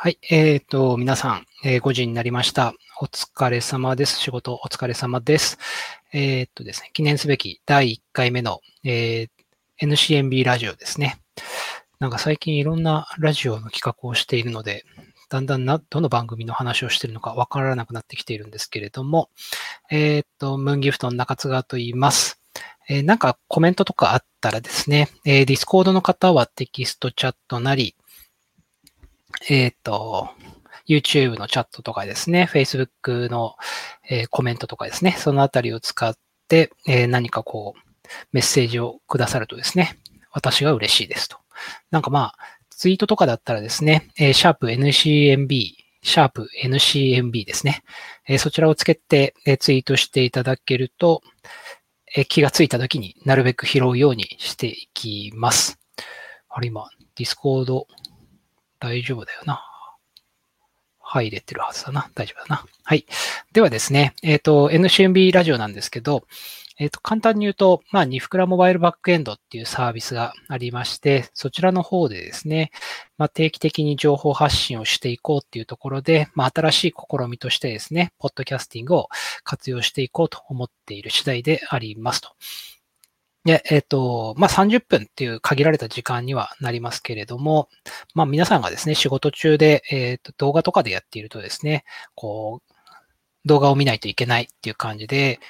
はい。えっ、ー、と、皆さん、えー、5時になりました。お疲れ様です。仕事お疲れ様です。えっ、ー、とですね、記念すべき第1回目の、え、NCMB ラジオですね。なんか最近いろんなラジオの企画をしているので、だんだんな、どの番組の話をしているのかわからなくなってきているんですけれども、えっ、と、ムーンギフトの中津川と言います。えなんかコメントとかあったらですね、えー、ディスコードの方はテキストチャットなり、えっ、ー、と、YouTube のチャットとかですね、Facebook の、え、コメントとかですね、そのあたりを使って、え、何かこう、メッセージをくださるとですね、私が嬉しいですと。なんかまあ、ツイートとかだったらですね、えー、シャープ NCMB、シャープ NCMB ですね。えー、そちらをつけて、えー、ツイートしていただけると、えー、気がついた時になるべく拾うようにしていきます。あれ今、ディスコード大丈夫だよな。入れてるはずだな。大丈夫だな。はい。ではですね、えっ、ー、と、NCMB ラジオなんですけど、えっ、ー、と、簡単に言うと、まあ、ニフクラモバイルバックエンドっていうサービスがありまして、そちらの方でですね、まあ、定期的に情報発信をしていこうっていうところで、まあ、新しい試みとしてですね、ポッドキャスティングを活用していこうと思っている次第でありますと。で、えっ、ー、と、まあ、30分っていう限られた時間にはなりますけれども、まあ、皆さんがですね、仕事中で、えっ、ー、と、動画とかでやっているとですね、こう、動画を見ないといけないっていう感じで、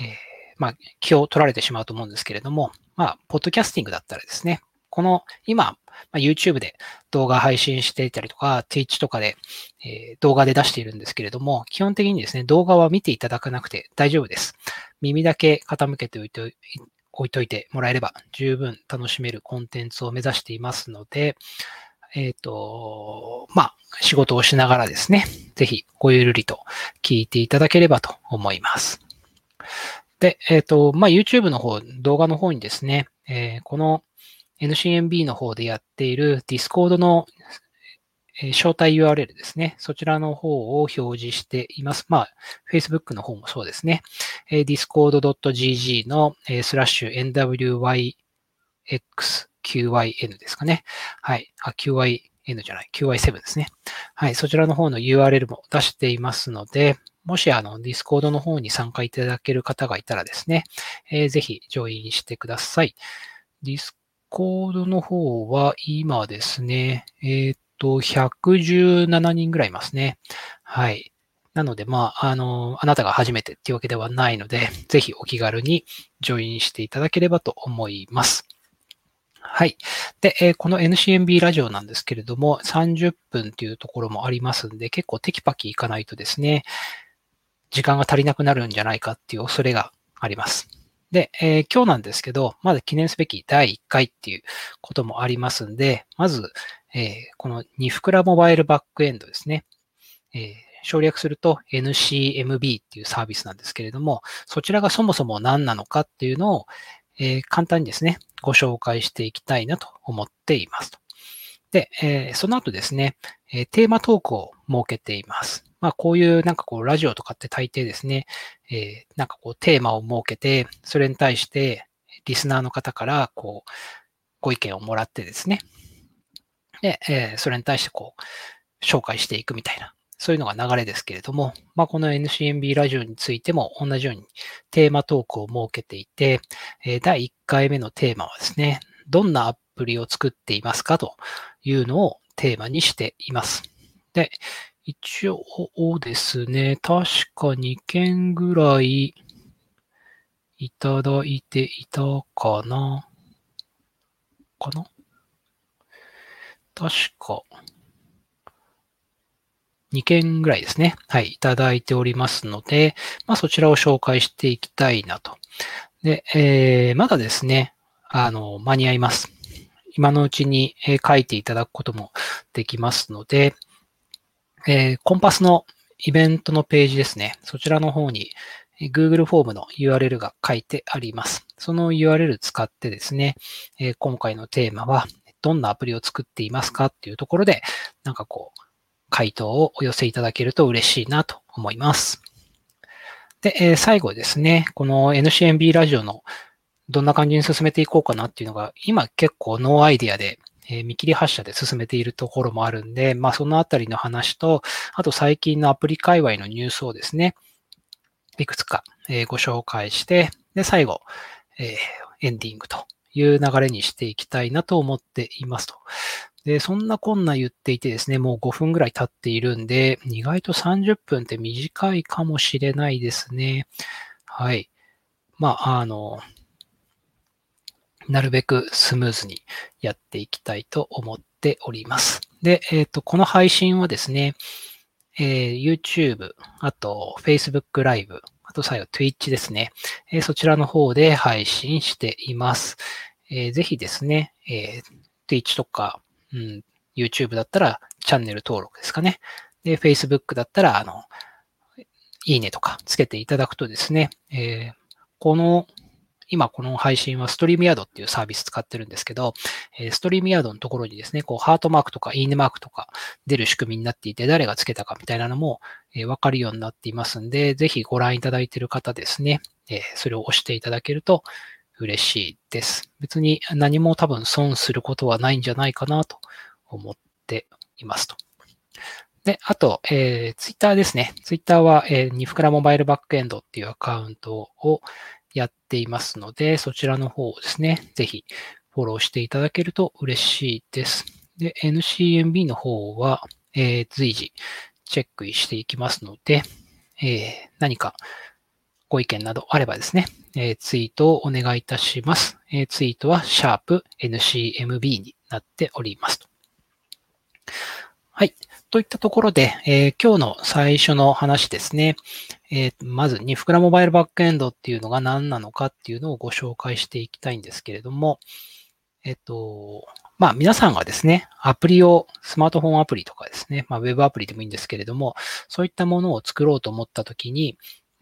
えー、まあ、気を取られてしまうと思うんですけれども、まあ、ポッドキャスティングだったらですね、この、今、ま、YouTube で動画配信していたりとか、Twitch とかで、えー、動画で出しているんですけれども、基本的にですね、動画は見ていただかなくて大丈夫です。耳だけ傾けておいて置いといてもらえれば十分楽しめるコンテンツを目指していますので、えっ、ー、と、まあ、仕事をしながらですね、ぜひごゆるりと聞いていただければと思います。で、えっ、ー、と、まあ、YouTube の方、動画の方にですね、えー、この NCMB の方でやっている Discord のえ招待 URL ですね。そちらの方を表示しています。まあ、Facebook の方もそうですね。え discord.gg の、えスラッシュ NWYXQYN ですかね。はい。あ、QYN じゃない。QY7 ですね。はい。そちらの方の URL も出していますので、もしあの、Discord の方に参加いただける方がいたらですね、えー、ぜひ、ジョインしてください。Discord の方は今ですね、えー、と、117人ぐらいいますね。はい。なので、まあ、あの、あなたが初めてっていうわけではないので、ぜひお気軽にジョインしていただければと思います。はい。で、え、この NCMB ラジオなんですけれども、30分っていうところもありますんで、結構テキパキいかないとですね、時間が足りなくなるんじゃないかっていう恐れがあります。で、えー、今日なんですけど、まだ記念すべき第1回っていうこともありますんで、まず、え、このニフクラモバイルバックエンドですね。え、省略すると NCMB っていうサービスなんですけれども、そちらがそもそも何なのかっていうのを、え、簡単にですね、ご紹介していきたいなと思っていますと。で、え、その後ですね、え、テーマトークを設けています。まあ、こういうなんかこう、ラジオとかって大抵ですね、え、なんかこう、テーマを設けて、それに対して、リスナーの方から、こう、ご意見をもらってですね、で、えー、それに対してこう、紹介していくみたいな、そういうのが流れですけれども、まあ、この NCMB ラジオについても同じようにテーマトークを設けていて、え、第1回目のテーマはですね、どんなアプリを作っていますかというのをテーマにしています。で、一応ですね、確か2件ぐらいいただいていたかなかな？確か、2件ぐらいですね。はい、いただいておりますので、まあそちらを紹介していきたいなと。で、えー、まだですね、あの、間に合います。今のうちに書いていただくこともできますので、えー、 connpass のイベントのページですね。そちらの方に Google フォームの URL が書いてあります。その URL 使ってですね、え、今回のテーマは、どんなアプリを作っていますかっていうところで、なんかこう、回答をお寄せいただけると嬉しいなと思います。で、えー、最後ですね、この NCMB ラジオのどんな感じに進めていこうかなっていうのが、今結構ノーアイディアで、えー、見切り発車で進めているところもあるんで、まあそのあたりの話と、あと最近のアプリ界隈のニュースをですね、いくつか、えー、ご紹介して、で、最後、え、エンディングという流れにしていきたいなと思っていますと。で、そんなこんな言っていてですね、もう5分ぐらい経っているんで、意外と30分って短いかもしれないですね。はい。まあ、あの、なるべくスムーズにやっていきたいと思っております。で、えっ、ー、と、この配信はですね、えー、YouTube、あと Facebook ライブ、あと最後 Twitch ですね、え、そちらの方で配信しています。えー、ぜひですね、え、Twitch とか、うん、YouTube だったらチャンネル登録ですかね。で、Facebook だったら、あの、いいねとかつけていただくとですね、えー、この、今この配信はストリームヤードっていうサービス使ってるんですけど、えストリームヤードのところにですね、こうハートマークとかいいねマークとか出る仕組みになっていて、誰がつけたかみたいなのも、えわかるようになっていますんで、ぜひご覧いただいている方ですね、えそれを押していただけると嬉しいです。別に何も多分損することはないんじゃないかなと思っていますと。で、あと、えー、ツイッターですね。ツイッターは、えー、ニフクラモバイルバックエンドっていうアカウントをやっていますので、そちらの方をですね、ぜひフォローしていただけると嬉しいです。で、NCMB の方は、えー、随時チェックしていきますので、えー、何かご意見などあればですね、えー、ツイートをお願いいたします。え、ツイートは、シャープ NCMB になっております。はい。といったところで、えー、今日の最初の話ですね。えー、まず、ニフクラモバイルバックエンドっていうのが何なのかっていうのをご紹介していきたいんですけれども、えっ、と、まあ皆さんがですね、アプリを、スマートフォンアプリとかですね、まあウェブアプリでもいいんですけれども、そういったものを作ろうと思ったときに、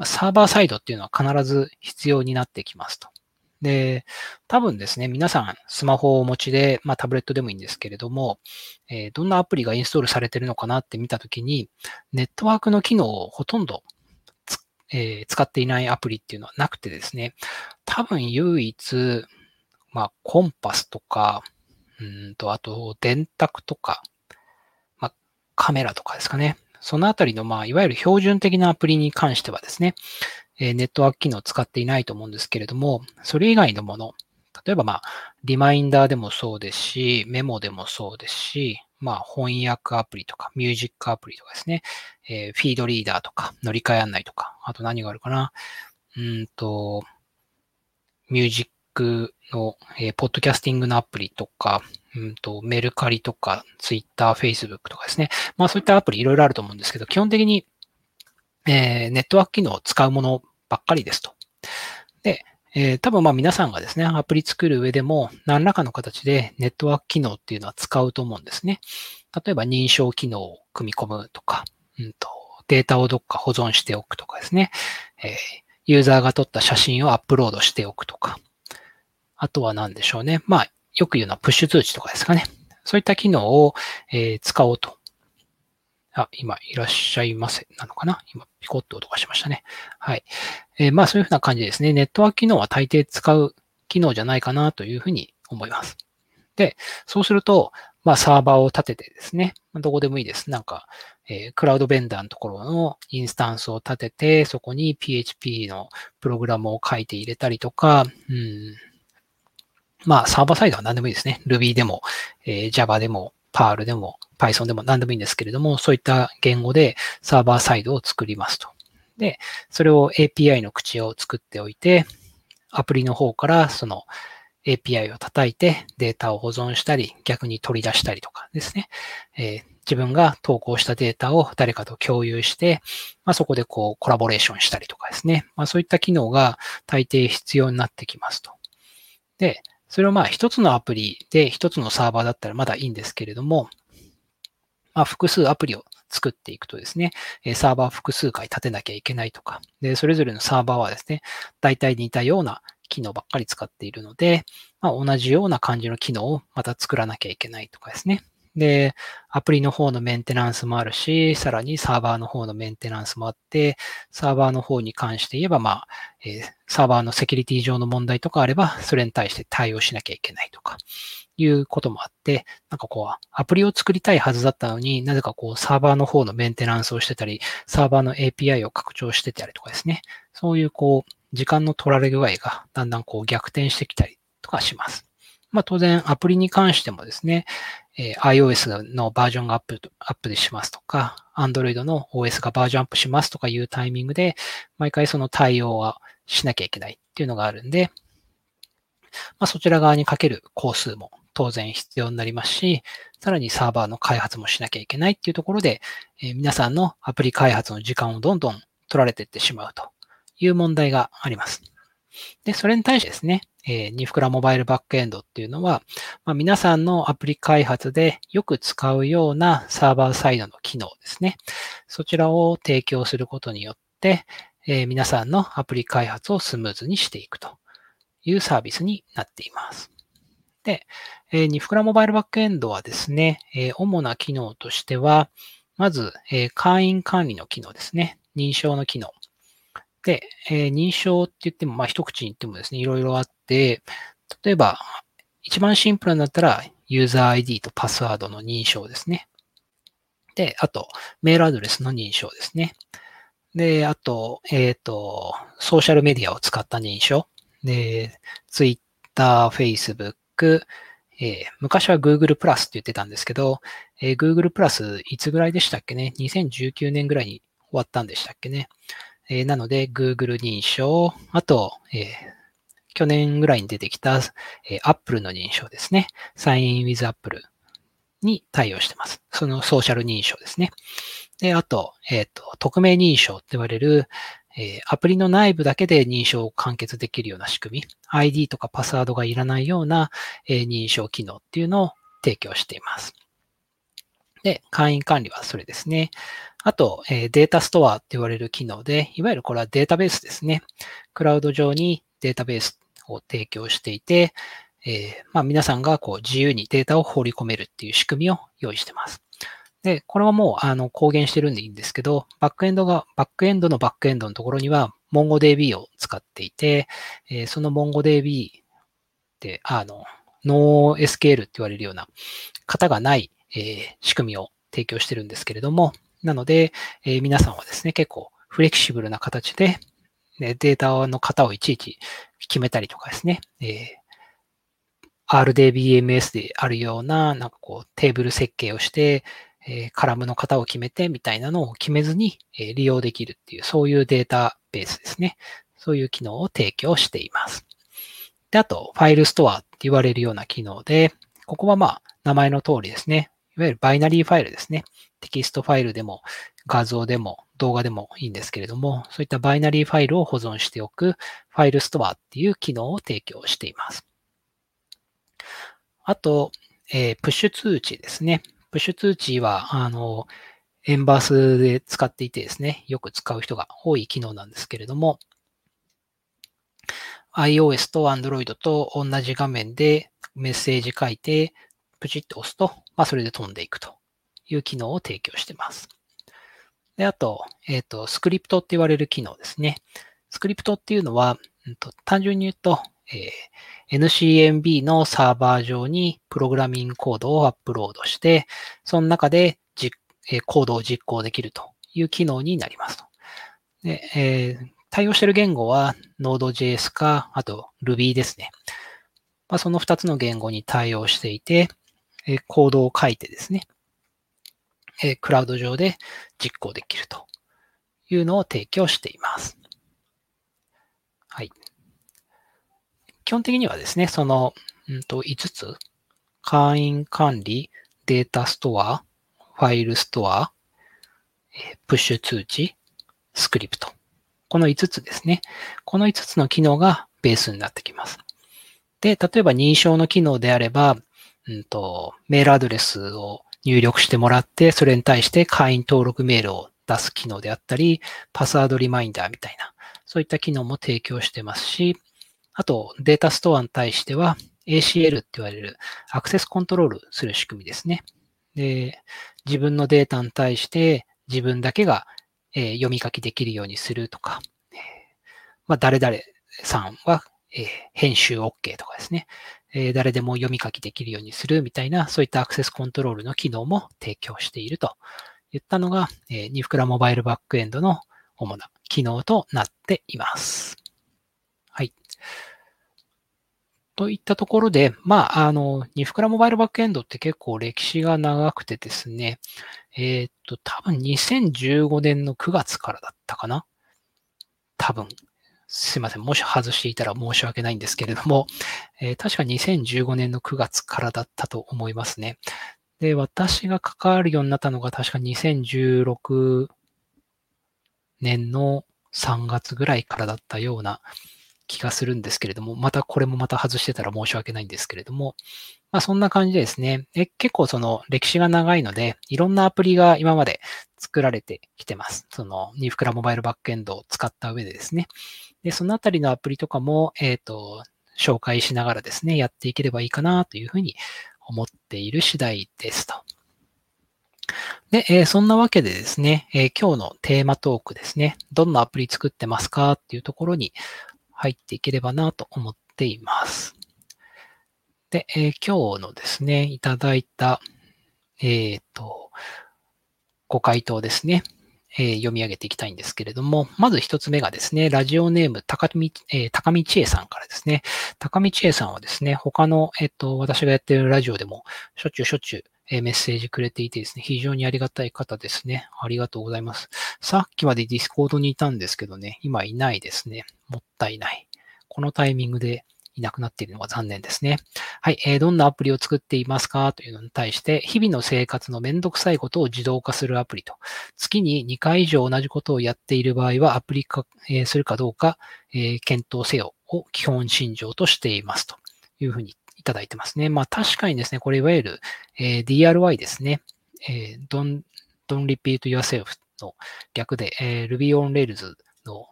サーバーサイドっていうのは必ず必要になってきますと。で、多分ですね、皆さんスマホをお持ちで、まあタブレットでもいいんですけれども、えー、どんなアプリがインストールされてるのかなって見たときに、ネットワークの機能をほとんどえー、使っていないアプリっていうのはなくてですね、多分唯一、まあコンパスとか、うんと、あと電卓とか、まあカメラとかですかね。そのあたりの、まあ、いわゆる標準的なアプリに関してはですね、えネットワーク機能を使っていないと思うんですけれども、それ以外のもの、例えばまあ、リマインダーでもそうですし、メモでもそうですし、まあ、翻訳アプリとか、ミュージックアプリとかですね、えー、フィードリーダーとか、乗り換え案内とか、あと何があるかな、うんと、ミュージックの、えー、ポッドキャスティングのアプリとか、うんと、メルカリとか、ツイッター、フェイスブックとかですね。まあそういったアプリいろいろあると思うんですけど、基本的にえー、ネットワーク機能を使うものばっかりですと。で、えー、多分まあ皆さんがですね、アプリ作る上でも何らかの形でネットワーク機能っていうのは使うと思うんですね。例えば認証機能を組み込むとか、うんと、データをどっか保存しておくとかですね。えー、ユーザーが撮った写真をアップロードしておくとか。あとは何でしょうね。まあ、よく言うのはプッシュ通知とかですかね。そういった機能を、えー、使おうとあ、今いらっしゃいませなのかな？今ピコッと音がしましたね。はい。えー、まあそういうふうな感じですね。ネットワーク機能は大抵使う機能じゃないかなというふうに思います。で、そうすると、まあサーバーを立ててですね、どこでもいいです。なんか、えー、クラウドベンダーのところのインスタンスを立てて、そこに PHP のプログラムを書いて入れたりとか、うん、まあサーバーサイドは何でもいいですね。Ruby でも、えー、Java でも、Perl でも、Python でも何でもいいんですけれども、そういった言語でサーバーサイドを作りますと。で、それを API の口を作っておいて、アプリの方からその API を叩いてデータを保存したり、逆に取り出したりとかですね。えー、自分が投稿したデータを誰かと共有して、まあ、そこでこうコラボレーションしたりとかですね。まあ、そういった機能が大抵必要になってきますと。で、それをまあ一つのアプリで一つのサーバーだったらまだいいんですけれども、まあ、複数アプリを作っていくとですね、サーバー複数回立てなきゃいけないとか、で、それぞれのサーバーはですね、大体似たような機能ばっかり使っているので、まあ、同じような感じの機能をまた作らなきゃいけないとかですね。で、アプリの方のメンテナンスもあるし、さらにサーバーの方のメンテナンスもあって、サーバーの方に関して言えば、まあ、えー、サーバーのセキュリティ上の問題とかあれば、それに対して対応しなきゃいけないとか、いうこともあって、なんかこう、アプリを作りたいはずだったのになぜかこう、サーバーの方のメンテナンスをしてたり、サーバーの API を拡張してたりとかですね。そういうこう、時間の取られ具合がだんだんこう逆転してきたりとかします。まあ当然アプリに関してもですね、え、iOS のバージョンがアップ、アップでしますとか、Android の OS がバージョンアップしますとかいうタイミングで、毎回その対応はしなきゃいけないっていうのがあるんで、まあそちら側にかける工数も当然必要になりますし、さらにサーバーの開発もしなきゃいけないっていうところで、え、皆さんのアプリ開発の時間をどんどん取られていってしまうという問題があります。で、それに対してですね、えー、ニフクラモバイルバックエンドっていうのは、まあ、皆さんのアプリ開発でよく使うようなサーバーサイドの機能ですね。そちらを提供することによって、えー、皆さんのアプリ開発をスムーズにしていくというサービスになっています。で、えー、ニフクラモバイルバックエンドはですね、えー、主な機能としては、まず、え、会員管理の機能ですね。認証の機能。で、えー、認証って言っても、まあ、一口に言ってもですね、いろいろあって、例えば、一番シンプルになったら、ユーザー ID とパスワードの認証ですね。で、あと、メールアドレスの認証ですね。で、あと、えっ、ー、と、ソーシャルメディアを使った認証。で、Twitter、Facebook、えー、昔は Google プラスって言ってたんですけど、えー、Google プラスいつぐらいでしたっけね ?2019 年ぐらいに終わったんでしたっけね？えー、なので、Google 認証、あと、えー、去年ぐらいに出てきた、えー、Apple の認証ですね。Sign in with Apple に対応してます。そのソーシャル認証ですね。で、あと、えっ、ー、と、匿名認証って言われる、えー、アプリの内部だけで認証を完結できるような仕組み、ID とかパスワードがいらないような、えー、認証機能っていうのを提供しています。で、会員管理はそれですね。あと、え、データストアって言われる機能で、いわゆるこれはデータベースですね。クラウド上にデータベースを提供していて、え、まあ、皆さんがこう自由にデータを放り込めるっていう仕組みを用意してます。で、これはもうあの公言してるんでいいんですけど、バックエンドが、バックエンドのバックエンドのところには MongoDB を使っていて、えー、その MongoDB ってあの、NoSQL って言われるような型がない、えー、仕組みを提供してるんですけれども、なので、えー、皆さんはですね、結構フレキシブルな形で、ね、データの型をいちいち決めたりとかですね、えー、RDBMS であるような、なんかこう、テーブル設計をして、えー、カラムの型を決めてみたいなのを決めずに、えー、利用できるっていう、そういうデータベースですね。そういう機能を提供しています。で、あと、ファイルストアって言われるような機能で、ここはまあ、名前の通りですね。いわゆるバイナリーファイルですね。テキストファイルでも画像でも動画でもいいんですけれども、そういったバイナリーファイルを保存しておくファイルストアっていう機能を提供しています。あと、えー、プッシュ通知ですね。プッシュ通知は、あの、エンバースで使っていてですね、よく使う人が多い機能なんですけれども、iOS と Android と同じ画面でメッセージ書いて、プチッと押すと、まあ、それで飛んでいくという機能を提供しています。で、あと、えっ、ー、と、スクリプトって言われる機能ですね。スクリプトっていうのは、うんと、単純に言うと、えー、NCMB のサーバー上にプログラミングコードをアップロードして、その中でじ、えー、コードを実行できるという機能になりますと。でえー、対応している言語は Node.js か、あと Ruby ですね。まあ、その2つの言語に対応していて、えコードを書いてですね、えクラウド上で実行できるというのを提供しています。はい。基本的にはですね、その、うんと、5つ、会員管理、データストア、ファイルストア、えプッシュ通知、スクリプト。この5つですね。この5つの機能がベースになってきます。で、例えば認証の機能であれば、うんと、メールアドレスを入力してもらって、それに対して会員登録メールを出す機能であったり、パスワードリマインダーみたいな、そういった機能も提供してますし、あと、データストアに対しては、ACL って言われるアクセスコントロールする仕組みですね。で、自分のデータに対して自分だけが、読み書きできるようにするとか、まあ、誰々さんは、編集 OK とかですね。え、誰でも読み書きできるようにするみたいな、そういったアクセスコントロールの機能も提供しているといったのが、えー、ニフクラモバイルバックエンドの主な機能となっています。はい。といったところで、まあ、あの、ニフクラモバイルバックエンドって結構歴史が長くてですね、えー、っと、多分2015年の9月からだったかな多分。すいません。もし外していたら申し訳ないんですけれども、えー、確か2015年の9月からだったと思いますね。で、私が関わるようになったのが確か2016年の3月ぐらいからだったような気がするんですけれども、またこれもまた外してたら申し訳ないんですけれども、まあそんな感じでですね、え結構その歴史が長いので、いろんなアプリが今まで作られてきてます。そのニフクラモバイルバックエンドを使った上でですね。で、そのあたりのアプリとかも、えっ、ー、と、紹介しながらですね、やっていければいいかなというふうに思っている次第ですと。で、えー、そんなわけでですね、えー、今日のテーマトークですね、どんなアプリ作ってますかっていうところに入っていければなと思っています。で、えー、今日のですね、いただいた、えっ、と、ご回答ですね、え、読み上げていきたいんですけれども、まず一つ目がですね、ラジオネーム高見、え、高見千恵さんからですね、高見千恵さんはですね、他の、えっ、と、私がやってるラジオでも、しょっちゅうしょっちゅう、えメッセージくれていてですね、非常にありがたい方ですね。ありがとうございます。さっきまでディスコードにいたんですけどね、今いないですね。もったいない。このタイミングでいなくなっているのが残念ですね。はい、えー、どんなアプリを作っていますか？というのに対して、日々の生活のめんどくさいことを自動化するアプリと、月に2回以上同じことをやっている場合はアプリ化、えー、するかどうか、えー、検討せよを基本心情としていますというふうにいただいてますね。まあ確かにですね、これいわゆる、えー、DRY ですね。えー、don't, don't repeat yourself の逆で、えー、Ruby on Rails の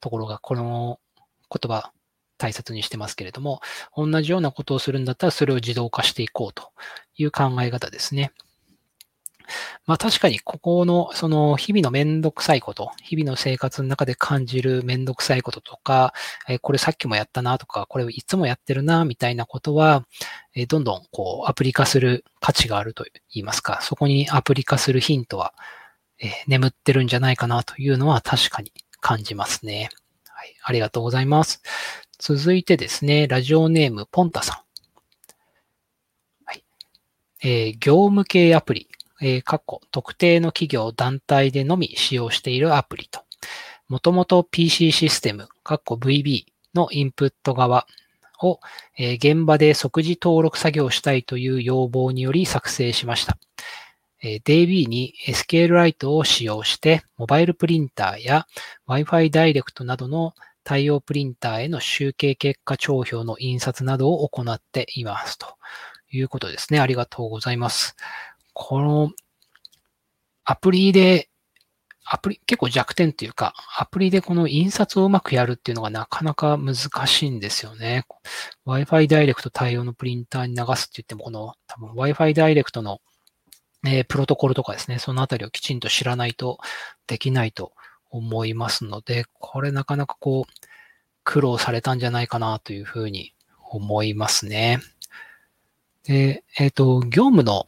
ところがこの言葉大切にしてますけれども、同じようなことをするんだったらそれを自動化していこうという考え方ですね。まあ確かにここのその日々のめんどくさいこと、日々の生活の中で感じるめんどくさいこととか、えこれさっきもやったなとか、これいつもやってるなみたいなことは、えどんどんこうアプリ化する価値があると言いますか、そこにアプリ化するヒントは、え眠ってるんじゃないかなというのは確かに感じますね。い、ありがとうございます。続いてですね、ラジオネームポンタさん。はい。えー、業務系アプリ、えー、過去、特定の企業、団体でのみ使用しているアプリと、もともと PC システム、括弧 VB のインプット側を、えー、現場で即時登録作業したいという要望により作成しました。DB に SQLite を使用して、モバイルプリンターや Wi-Fi ダイレクトなどの対応プリンターへの集計結果帳票の印刷などを行っていますということですね。ありがとうございます。このアプリで、アプリ、結構弱点っていうか、アプリでこの印刷をうまくやるっていうのがなかなか難しいんですよね。Wi-Fi ダイレクト対応のプリンターに流すって言っても、この多分 Wi-Fi ダイレクトの、えー、プロトコルとかですね、そのあたりをきちんと知らないとできないと思いますので、これなかなかこう、苦労されたんじゃないかなというふうに思いますね。で、えっ、ー、と、業務の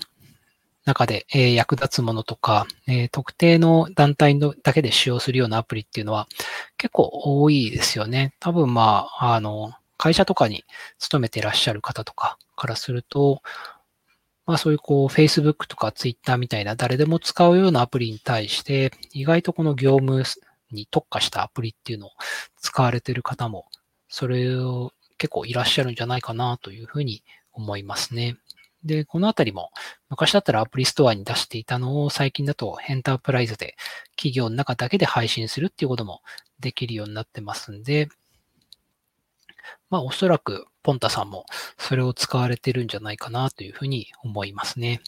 中で、え、役立つものとか、え、特定の団体のだけで使用するようなアプリっていうのは結構多いですよね。多分まあ、あの、会社とかに勤めていらっしゃる方とかからすると、まあそういうこう Facebook とか Twitter みたいな誰でも使うようなアプリに対して意外とこの業務に特化したアプリっていうのを使われてる方もそれを結構いらっしゃるんじゃないかなというふうに思いますね。で、このあたりも、昔だったらアプリストアに出していたのを最近だとエンタープライズで企業の中だけで配信するっていうこともできるようになってますんで、まあおそらくポンタさんもそれを使われてるんじゃないかなというふうに思いますね。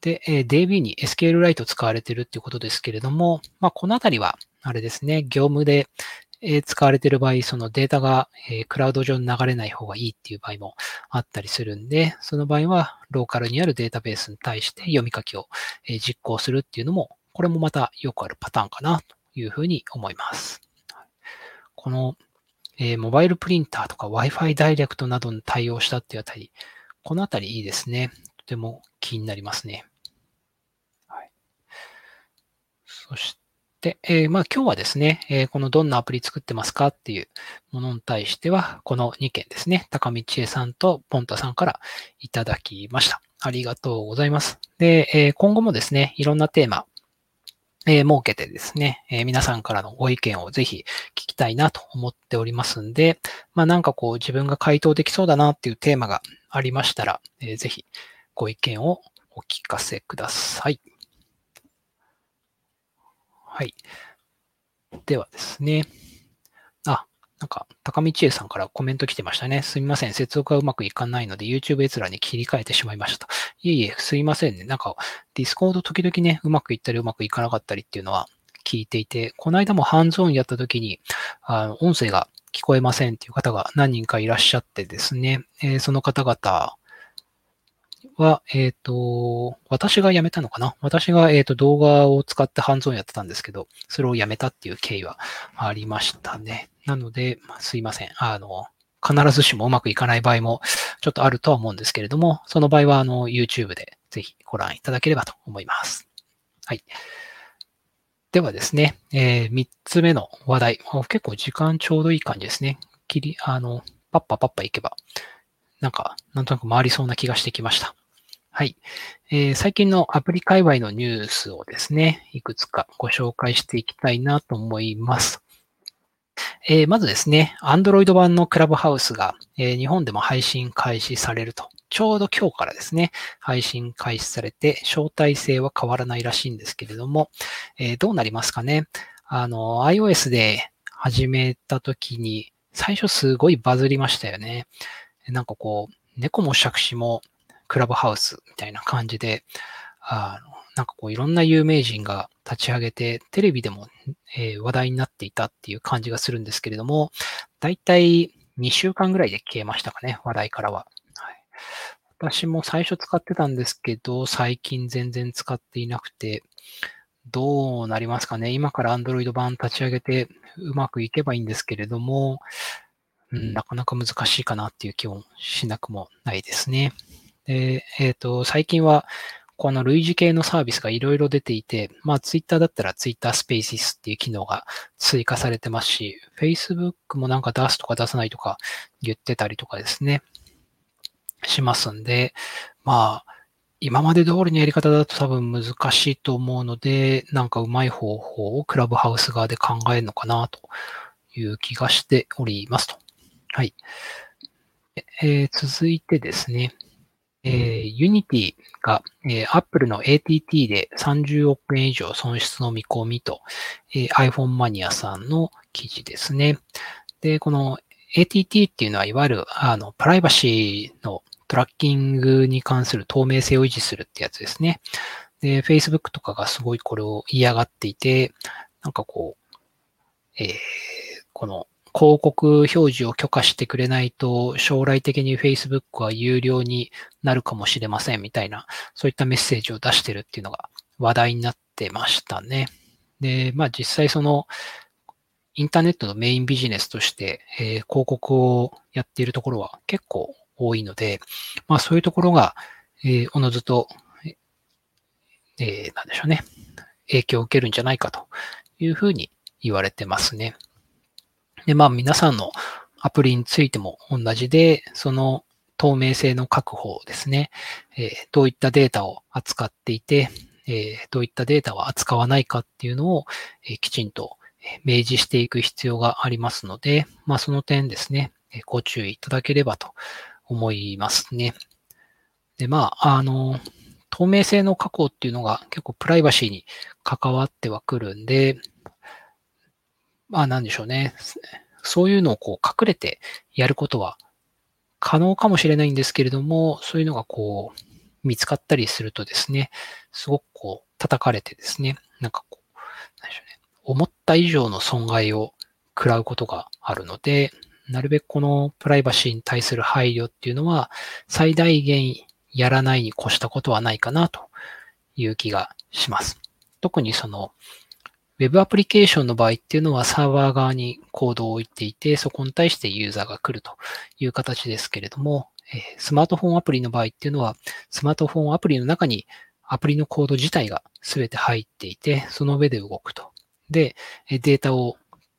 で、DB に SQLite 使われてるっていうことですけれども、まあこのあたりはあれですね、業務でえ使われてる場合、そのデータが、えクラウド上に流れない方がいいっていう場合もあったりするんで、その場合はローカルにあるデータベースに対して読み書きを、え実行するっていうのも、これもまたよくあるパターンかなというふうに思います。このえー、モバイルプリンターとか Wi-Fi ダイレクトなどに対応したっていうあたり、このあたりいいですね。とても気になりますね。はい。そして、えー、まあ今日はですね、えー、このどんなアプリ作ってますかっていうものに対しては、この2件ですね、高道恵さんとポンタさんからいただきました。ありがとうございます。で、えー、今後もですね、いろんなテーマ、え、設けてですね、え、皆さんからのご意見をぜひ聞きたいなと思っておりますんで、まあなんかこう自分が回答できそうだなっていうテーマがありましたら、えー、ぜひご意見をお聞かせください。はい。ではですね。なんか、高道恵さんからコメント来てましたね。すみません。接続がうまくいかないので YouTube 閲覧に切り替えてしまいました。いえいえ、すいませんね。なんか、Discord 時々ね、うまくいったりうまくいかなかったりっていうのは聞いていて、この間もハンズオンやった時に、あの音声が聞こえませんっていう方が何人かいらっしゃってですね、えー、その方々は、えっ、ー、と、私が辞めたのかな？私が、えっ、ー、と、動画を使ってハンズオンやってたんですけど、それを辞めたっていう経緯はありましたね。なので、すいません。あの、必ずしもうまくいかない場合もちょっとあるとは思うんですけれども、その場合は、あの、YouTube でぜひご覧いただければと思います。はい。ではですね、えー、3つ目の話題。結構時間ちょうどいい感じですね。切り、あの、パッパパッパいけば、なんか、なんとなく回りそうな気がしてきました。はい。えー、最近のアプリ界隈のニュースをですね、いくつかご紹介していきたいなと思います。えー、まずですね、Android 版のクラブハウスが、えー、日本でも配信開始されると。ちょうど今日からですね、配信開始されて、招待制は変わらないらしいんですけれども、えー、どうなりますかね？あの、iOS で始めた時に、最初すごいバズりましたよね。なんかこう、猫も杓子もクラブハウスみたいな感じで、あの、なんかこういろんな有名人が立ち上げて、テレビでも、えー、話題になっていたっていう感じがするんですけれども、だいたい2週間ぐらいで消えましたかね、話題からは。はい、私も最初使ってたんですけど、最近全然使っていなくて、どうなりますかね。今から Android 版立ち上げてうまくいけばいいんですけれども、うん、なかなか難しいかなっていう気もしなくもないですね。で、えっ、ー、と、最近は、この類似系のサービスがいろいろ出ていて、まあ、ツイッターだったらツイッタースペーシスっていう機能が追加されてますし、Facebook もなんか出すとか出さないとか言ってたりとかですね、しますんで、まあ、今まで通りのやり方だと多分難しいと思うので、なんかうまい方法をクラブハウス側で考えるのかなという気がしておりますと。はい。えー、続いてですね、えー、Unity が、えー、Apple の ATT で30億円以上損失の見込みと、えー、iPhone マニアさんの記事ですね。で、この ATT っていうのは、いわゆる、あの、プライバシーのトラッキングに関する透明性を維持するってやつですね。で、Facebook とかがすごいこれを嫌がっていて、なんかこう、えー、この広告表示を許可してくれないと、将来的に Facebook は有料になるかもしれませんみたいな、そういったメッセージを出してるっていうのが話題になってましたね。で、まあ実際その、インターネットのメインビジネスとして、えー、広告をやっているところは結構多いので、まあそういうところが、えー、おのずと、えー、なんでしょうね、影響を受けるんじゃないかというふうに言われてますね。で、まあ皆さんのアプリについても同じで、その透明性の確保ですね、えー、どういったデータを扱っていて、えー、どういったデータを扱わないかっていうのを、えー、きちんと明示していく必要がありますので、まあその点ですね、えご注意いただければと思いますね。で、まあ、あの、透明性の確保っていうのが結構プライバシーに関わってはくるんで、まあなんでしょうね。そういうのをこう隠れてやることは可能かもしれないんですけれども、そういうのがこう見つかったりするとですね、すごくこう叩かれてですね、なんかこう、なんでしょうね。思った以上の損害を食らうことがあるので、なるべくこのプライバシーに対する配慮っていうのは最大限やらないに越したことはないかなという気がします。特にその Web アプリケーションの場合っていうのはサーバー側にコードを置いていて、そこに対してユーザーが来るという形ですけれども、スマートフォンアプリの場合っていうのは、スマートフォンアプリの中にアプリのコード自体が全て入っていて、その上で動くと。で、データを、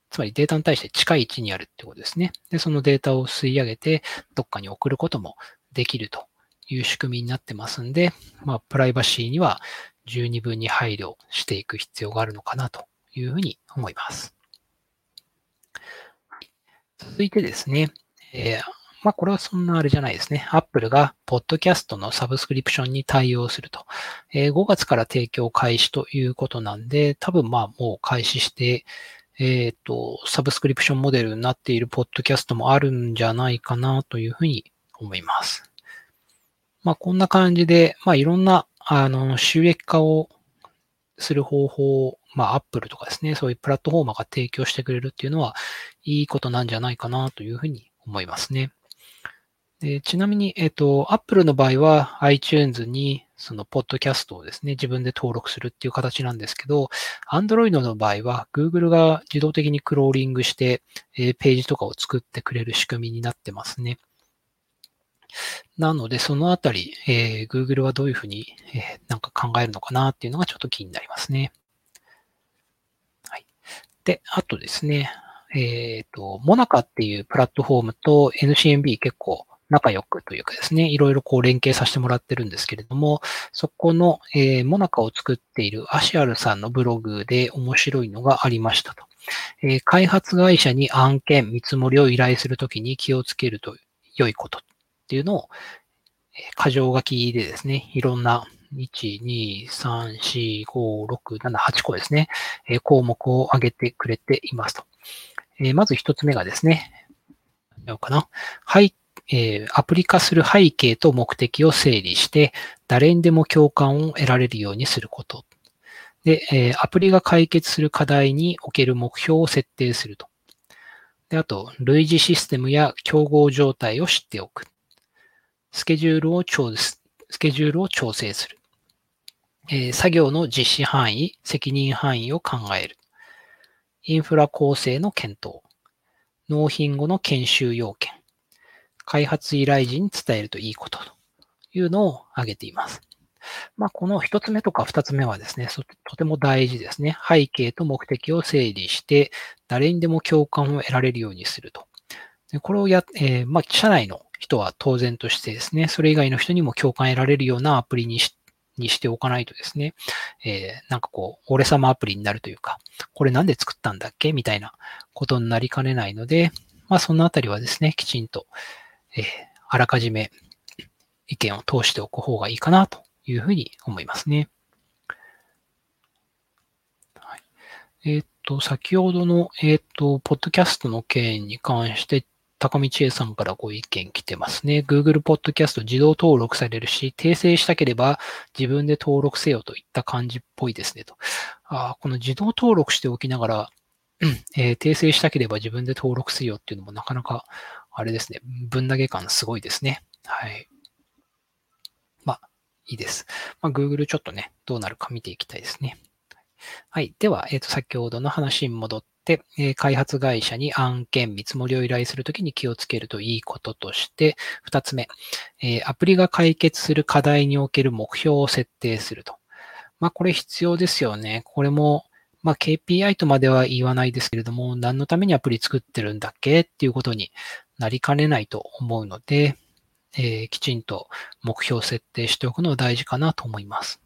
つまりデータに対して近い位置にあるってことですね。で、そのデータを吸い上げて、どっかに送ることもできるという仕組みになってますんで、まあ、プライバシーには十二分に配慮していく必要があるのかなというふうに思います。続いてですね、えー、まあ、これはそんなあれじゃないですね。Apple が、ポッドキャストのサブスクリプションに対応すると。えー、5月から提供開始ということなんで、多分まあもう開始して、えっ、ー、と、サブスクリプションモデルになっているポッドキャストもあるんじゃないかなというふうに思います。まあ、こんな感じで、まあ、いろんな、あの、収益化をする方法を、まあ、Apple とかですね、そういうプラットフォーマーが提供してくれるっていうのは、いいことなんじゃないかなというふうに思いますね。でちなみに、えっ、と、Apple の場合は iTunes にそのポッドキャストをですね、自分で登録するっていう形なんですけど、Android の場合は Google が自動的にクローリングして、えー、ページとかを作ってくれる仕組みになってますね。なので、そのあたり、えー、Google はどういうふうに、えー、なんか考えるのかなっていうのがちょっと気になりますね。はい。で、あとですね、えっ、ー、と、モナカっていうプラットフォームと NCMB 結構仲良くというかですね、いろいろこう連携させてもらってるんですけれども、そこの、えー、モナカを作っているアシアルさんのブログで面白いのがありましたと。えー、開発会社に案件、見積もりを依頼するときに気をつけると良いことっていうのを、えー、箇条書きでですね、いろんな1、2、3、4、5、6、7、8個ですね、え、項目を挙げてくれていますと。え、まず一つ目がですね、うかな。はい。え、アプリ化する背景と目的を整理して、誰にでも共感を得られるようにすること。で、え、アプリが解決する課題における目標を設定すると。で、あと、類似システムや競合状態を知っておく。スケジュールを調スケジュールを調整する。えー、作業の実施範囲、責任範囲を考える。インフラ構成の検討。納品後の研修要件。開発依頼時に伝えるといいことというのを挙げています。まあ、この一つ目とか二つ目はですね、とても大事ですね。背景と目的を整理して、誰にでも共感を得られるようにすると。でこれをや、えー、まあ、社内の人は当然としてですね、それ以外の人にも共感得られるようなアプリにしにしておかないとですね、えー、なんかこう、俺様アプリになるというか、これなんで作ったんだっけ？みたいなことになりかねないので、まあそのあたりはですね、きちんと、えー、あらかじめ意見を通しておく方がいいかなというふうに思いますね。えっ、と、先ほどの、えっ、と、ポッドキャストの件に関して、高道恵さんからご意見来てますね。Google Podcast 自動登録されるし、訂正したければ自分で登録せよといった感じっぽいですねと。あこの自動登録しておきながら、うんえー、訂正したければ自分で登録せよっていうのもなかなかあれですね。ぶん投げ感すごいですね。はい。まあ、いいです。まあ、Google ちょっとね、どうなるか見ていきたいですね。はい。では、えっ、ー、と、先ほどの話に戻って、え、開発会社に案件、見積もりを依頼するときに気をつけるといいこととして、二つ目、え、アプリが解決する課題における目標を設定すると。まあ、これ必要ですよね。これも、まあ、KPI とまでは言わないですけれども、何のためにアプリ作ってるんだっけっていうことになりかねないと思うので、えー、きちんと目標設定しておくのは大事かなと思います。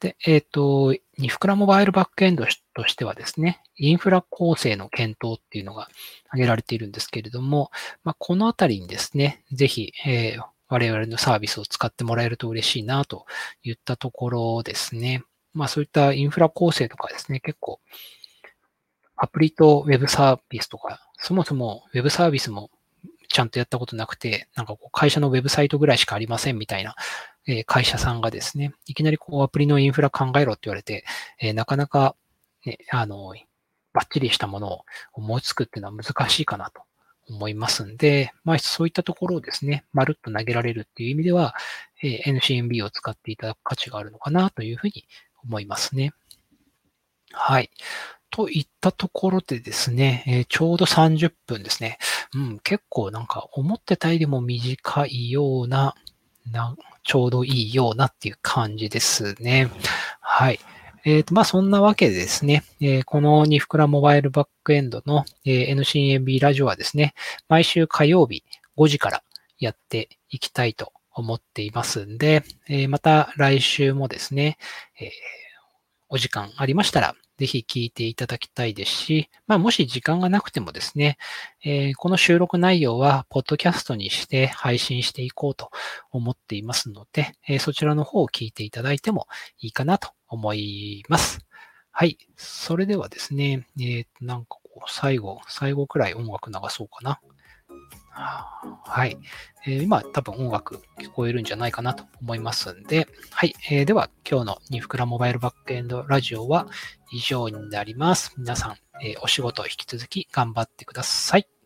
で、えっ、ー、と、ニフクラモバイルバックエンドとしてはですね、インフラ構成の検討っていうのが挙げられているんですけれども、まあ、このあたりにですね、ぜひ、えー、我々のサービスを使ってもらえると嬉しいなといったところですね。まあそういったインフラ構成とかですね、結構アプリとウェブサービスとか、そもそもウェブサービスもちゃんとやったことなくて、なんかこう会社のウェブサイトぐらいしかありませんみたいな、え会社さんがですね、いきなりこうアプリのインフラ考えろって言われて、えなかなか、ね、あの、バッチリしたものを思いつくっていうのは難しいかなと思いますんで、まあそういったところをですね、まるっと投げられるっていう意味では、え NCMB を使っていただく価値があるのかなというふうに思いますね。はい。といったところでですね、えー、ちょうど30分ですね。うん、結構なんか思ってたよりも短いような、なちょうどいいようなっていう感じですね。はい。えっ、ー、と、まあ、そんなわけでですね、えー、このニフクラモバイルバックエンドの、え、NCNB ラジオはですね、毎週火曜日5時からやっていきたいと思っていますんで、えまた来週もですね、えお時間ありましたら、ぜひ聞いていただきたいですし、まあ、もし時間がなくてもですね、えー、この収録内容は、ポッドキャストにして配信していこうと思っていますので、えー、そちらの方を聞いていただいてもいいかなと思います。はい。それではですね、えー、なんかこう、最後、最後くらい音楽流そうかな。はい。えー、今、多分音楽聞こえるんじゃないかなと思いますんで、はい。えー、では、今日のニフクラモバイルバックエンドラジオは以上になります。皆さん、えー、お仕事引き続き頑張ってください。